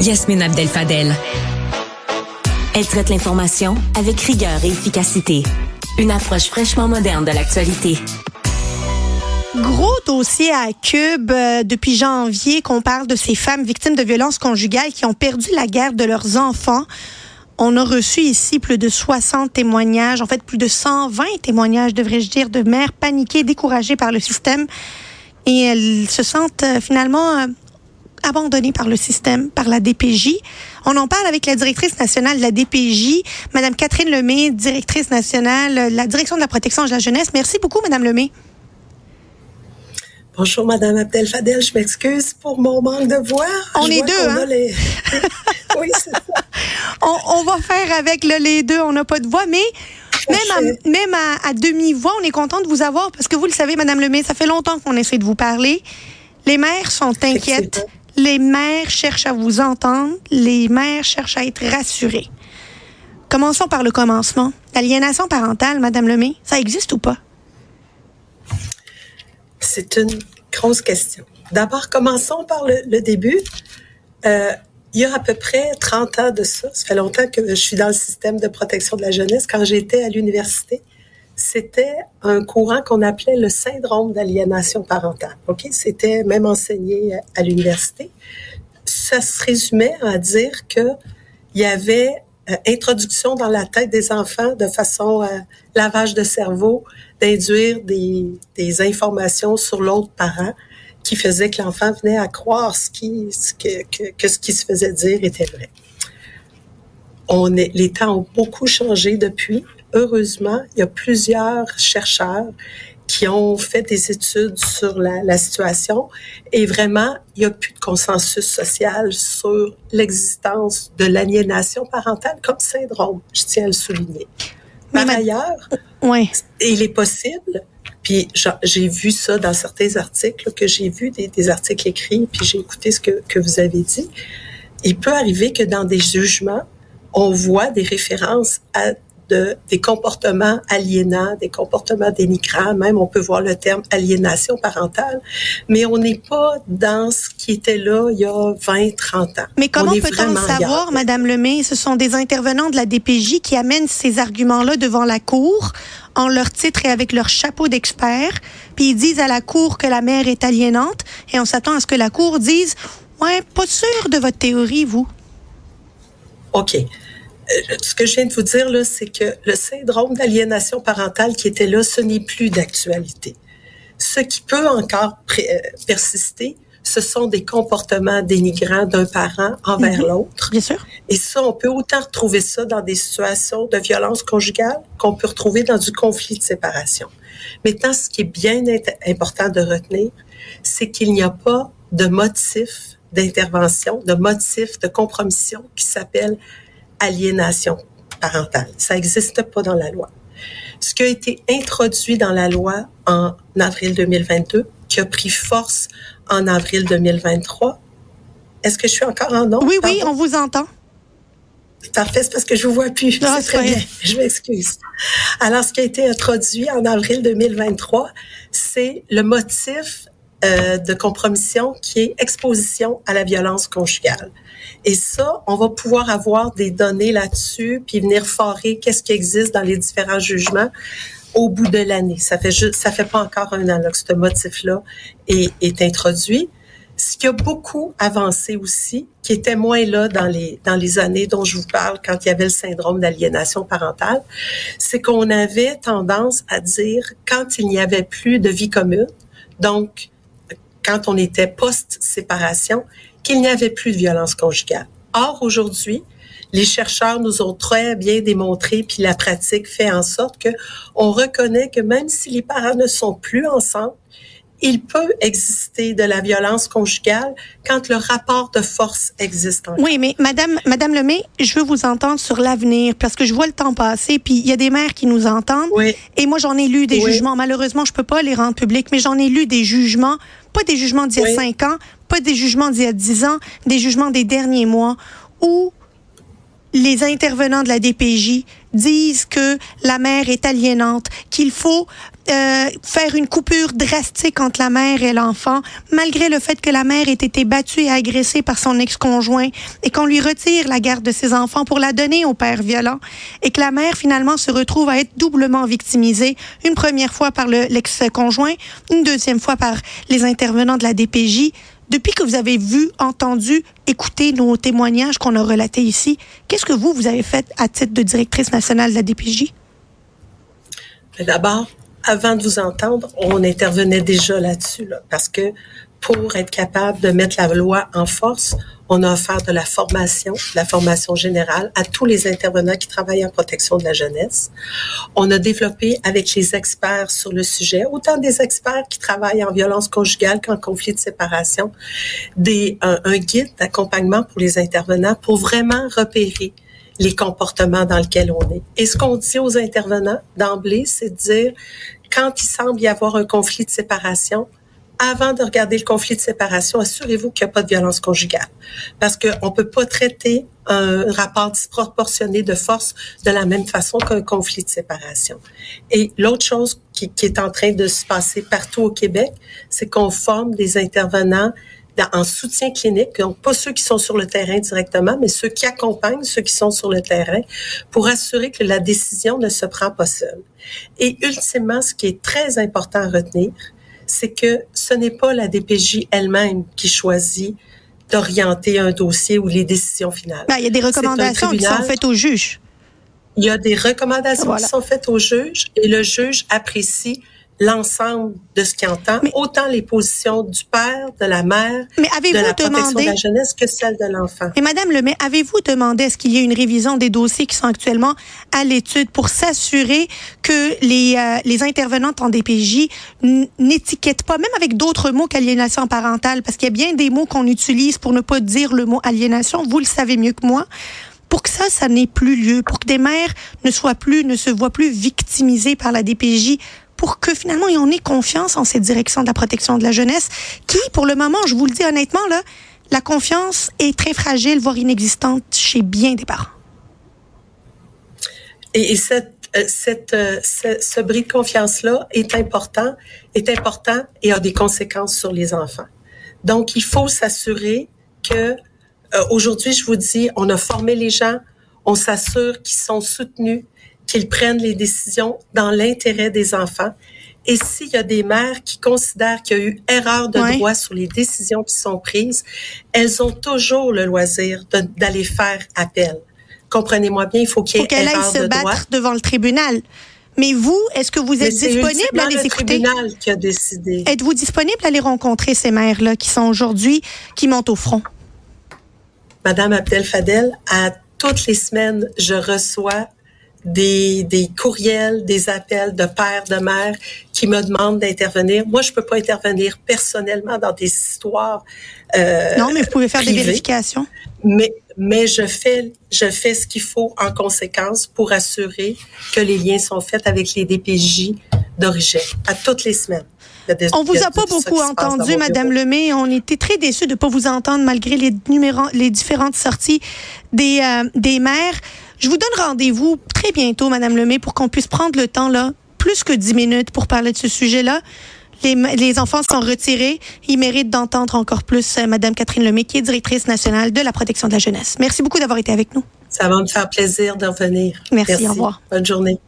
Yasmine Abdel-Fadel. Elle traite l'information avec rigueur et efficacité. Une approche fraîchement moderne de l'actualité. Gros dossier à Cube euh, depuis janvier qu'on parle de ces femmes victimes de violences conjugales qui ont perdu la garde de leurs enfants. On a reçu ici plus de 60 témoignages, en fait plus de 120 témoignages, devrais-je dire, de mères paniquées, découragées par le système. Et elles se sentent euh, finalement euh, abandonnées par le système, par la DPJ. On en parle avec la directrice nationale de la DPJ, Madame Catherine Lemay, directrice nationale de la direction de la protection de la jeunesse. Merci beaucoup, Madame Lemay. Bonjour, Madame Abdel Fadel. Je m'excuse pour mon manque de voix. On est deux, hein? oui, c'est ça. On, va faire avec le, les deux. On n'a pas de voix, mais même, à, même à, demi-voix, on est content de vous avoir parce que vous le savez, Madame Lemay, ça fait longtemps qu'on essaie de vous parler. Les mères sont inquiètes. Les mères cherchent à vous entendre. Les mères cherchent à être rassurées. Commençons par le commencement. L'aliénation parentale, Madame Lemay, ça existe ou pas? C'est une grosse question. D'abord, commençons par le, début. Euh, il y a à peu près 30 ans de ça, ça fait longtemps que je suis dans le système de protection de la jeunesse. Quand j'étais à l'université, c'était un courant qu'on appelait le syndrome d'aliénation parentale. Ok, c'était même enseigné à l'université. Ça se résumait à dire que il y avait euh, introduction dans la tête des enfants de façon euh, lavage de cerveau, d'induire des, informations sur l'autre parent qui faisait que l'enfant venait à croire ce qui, ce que, que, que, ce qui se faisait dire était vrai. On est, les temps ont beaucoup changé depuis. Heureusement, il y a plusieurs chercheurs qui ont fait des études sur la, la situation et vraiment, il n'y a plus de consensus social sur l'existence de l'aliénation parentale comme syndrome, je tiens à le souligner. Par ailleurs, ouais. il est possible, puis j'ai vu ça dans certains articles, que j'ai vu des, des, articles écrits, puis j'ai écouté ce que, que vous avez dit. Il peut arriver que dans des jugements, on voit des références à de, des comportements aliénants, des comportements dénigrants, même on peut voir le terme aliénation parentale, mais on n'est pas dans ce qui était là il y a 20, 30 ans. Mais comment peut-on savoir, Madame Lemay, ce sont des intervenants de la DPJ qui amènent ces arguments-là devant la Cour en leur titre et avec leur chapeau d'expert, puis ils disent à la Cour que la mère est aliénante, et on s'attend à ce que la Cour dise, ouais, pas sûr de votre théorie, vous. OK. Euh, ce que je viens de vous dire, là, c'est que le syndrome d'aliénation parentale qui était là, ce n'est plus d'actualité. Ce qui peut encore euh, persister, ce sont des comportements dénigrants d'un parent envers mhm. l'autre. Bien sûr. Et ça, on peut autant retrouver ça dans des situations de violence conjugale qu'on peut retrouver dans du conflit de séparation. Maintenant, ce qui est bien important de retenir, c'est qu'il n'y a pas de motif d'intervention, de motif de compromission qui s'appelle aliénation parentale. Ça n'existe pas dans la loi. Ce qui a été introduit dans la loi en avril 2022, qui a pris force en avril 2023, est-ce que je suis encore en nom? Oui, oui, on vous entend. Parfait, c'est parce que je vous vois plus. c'est très bien. Je m'excuse. Alors, ce qui a été introduit en avril 2023, c'est le motif euh, de compromission qui est exposition à la violence conjugale. Et ça, on va pouvoir avoir des données là-dessus, puis venir forer qu'est-ce qui existe dans les différents jugements au bout de l'année. Ça fait juste, ça fait pas encore un an que ce motif-là est, est introduit. Ce qui a beaucoup avancé aussi, qui était moins là dans les dans les années dont je vous parle quand il y avait le syndrome d'aliénation parentale, c'est qu'on avait tendance à dire quand il n'y avait plus de vie commune, donc quand on était post-séparation, qu'il n'y avait plus de violence conjugale. Or, aujourd'hui, les chercheurs nous ont très bien démontré, puis la pratique fait en sorte que on reconnaît que même si les parents ne sont plus ensemble, il peut exister de la violence conjugale quand le rapport de force existe encore. Oui, mais Madame, Madame Lemay, je veux vous entendre sur l'avenir parce que je vois le temps passer, puis il y a des mères qui nous entendent. Oui. Et moi, j'en ai lu des jugements. Malheureusement, je peux pas les rendre publics, mais j'en ai lu des jugements, pas des jugements d'il y a cinq ans, pas des jugements d'il y a dix ans, des jugements des derniers mois où les intervenants de la DPJ disent que la mère est aliénante, qu'il faut euh, faire une coupure drastique entre la mère et l'enfant, malgré le fait que la mère ait été battue et agressée par son ex-conjoint et qu'on lui retire la garde de ses enfants pour la donner au père violent et que la mère finalement se retrouve à être doublement victimisée, une première fois par l'ex-conjoint, une deuxième fois par les intervenants de la DPJ. Depuis que vous avez vu, entendu, écouté nos témoignages qu'on a relatés ici, qu'est-ce que vous, vous avez fait à titre de directrice nationale de la DPJ? D'abord, avant de vous entendre, on intervenait déjà là-dessus, là, parce que pour être capable de mettre la loi en force, on a offert de la formation, de la formation générale à tous les intervenants qui travaillent en protection de la jeunesse. On a développé avec les experts sur le sujet, autant des experts qui travaillent en violence conjugale qu'en conflit de séparation, des, un, un guide d'accompagnement pour les intervenants pour vraiment repérer les comportements dans lesquels on est. Et ce qu'on dit aux intervenants d'emblée, c'est de dire, quand il semble y avoir un conflit de séparation, avant de regarder le conflit de séparation, assurez-vous qu'il n'y a pas de violence conjugale. Parce qu'on ne peut pas traiter un rapport disproportionné de force de la même façon qu'un conflit de séparation. Et l'autre chose qui, qui, est en train de se passer partout au Québec, c'est qu'on forme des intervenants en soutien clinique, donc pas ceux qui sont sur le terrain directement, mais ceux qui accompagnent ceux qui sont sur le terrain pour assurer que la décision ne se prend pas seule. Et ultimement, ce qui est très important à retenir, c'est que ce n'est pas la DPJ elle-même qui choisit d'orienter un dossier ou les décisions finales. Ben, il y a des recommandations qui sont faites au juge. Il y a des recommandations qui sont faites au juge et le juge apprécie l'ensemble de ce qu'il entend, mais, autant les positions du père, de la mère, mais avez de la protection demandé, de la jeunesse que celle de l'enfant. Et Madame le maire, avez-vous demandé est-ce qu'il y ait une révision des dossiers qui sont actuellement à l'étude pour s'assurer que les, euh, les intervenantes en DPJ n'étiquettent pas, même avec d'autres mots qu'aliénation parentale, parce qu'il y a bien des mots qu'on utilise pour ne pas dire le mot aliénation, vous le savez mieux que moi pour que ça, ça n'ait plus lieu, pour que des mères ne soient plus, ne se voient plus victimisées par la DPJ pour que finalement on ait confiance en cette direction de la protection de la jeunesse qui, pour le moment, je vous le dis honnêtement, là, la confiance est très fragile, voire inexistante chez bien des parents. Et, cette, euh, euh, ce, ce bris de confiance-là est important, est important et a des conséquences sur les enfants. Donc, il faut s'assurer que, euh, aujourd'hui, je vous dis, on a formé les gens, on s'assure qu'ils sont soutenus, qu'ils prennent les décisions dans l'intérêt des enfants. Et s'il y a des mères qui considèrent qu'il y a eu erreur de droit sur les décisions qui sont prises, elles ont toujours le loisir d'aller faire appel. Comprenez-moi bien, il faut qu'il y ait faut erreur se battre devant le tribunal. Mais vous, est-ce que vous êtes disponible à les écouter? C'est le tribunal qui a décidé. Êtes-vous disponible à les rencontrer, ces mères-là, qui sont aujourd'hui, qui montent au front? Madame Abdel Fadel, à toutes les semaines, je reçois des, des courriels, des appels de pères, de mères qui me demandent d'intervenir. Moi, je peux pas intervenir personnellement dans des histoires. Euh, non, mais vous pouvez faire des vérifications. Mais mais je fais je fais ce qu'il faut en conséquence pour assurer que les liens sont faits avec les DPJ d'origine à toutes les semaines. on vous a pas beaucoup entendu, Madame Lemay. On était très déçus de pas vous entendre malgré les numéros, les différentes sorties des euh, des maires. Je vous donne rendez-vous très bientôt, Madame Lemay, pour qu'on puisse prendre le temps, là, plus que dix minutes pour parler de ce sujet-là. Les, les, enfants sont retirés. Ils méritent d'entendre encore plus euh, Madame Catherine Lemay, qui est directrice nationale de la protection de la jeunesse. Merci beaucoup d'avoir été avec nous. Ça va me faire plaisir d'en venir. Merci, Merci. au revoir. Bonne journée.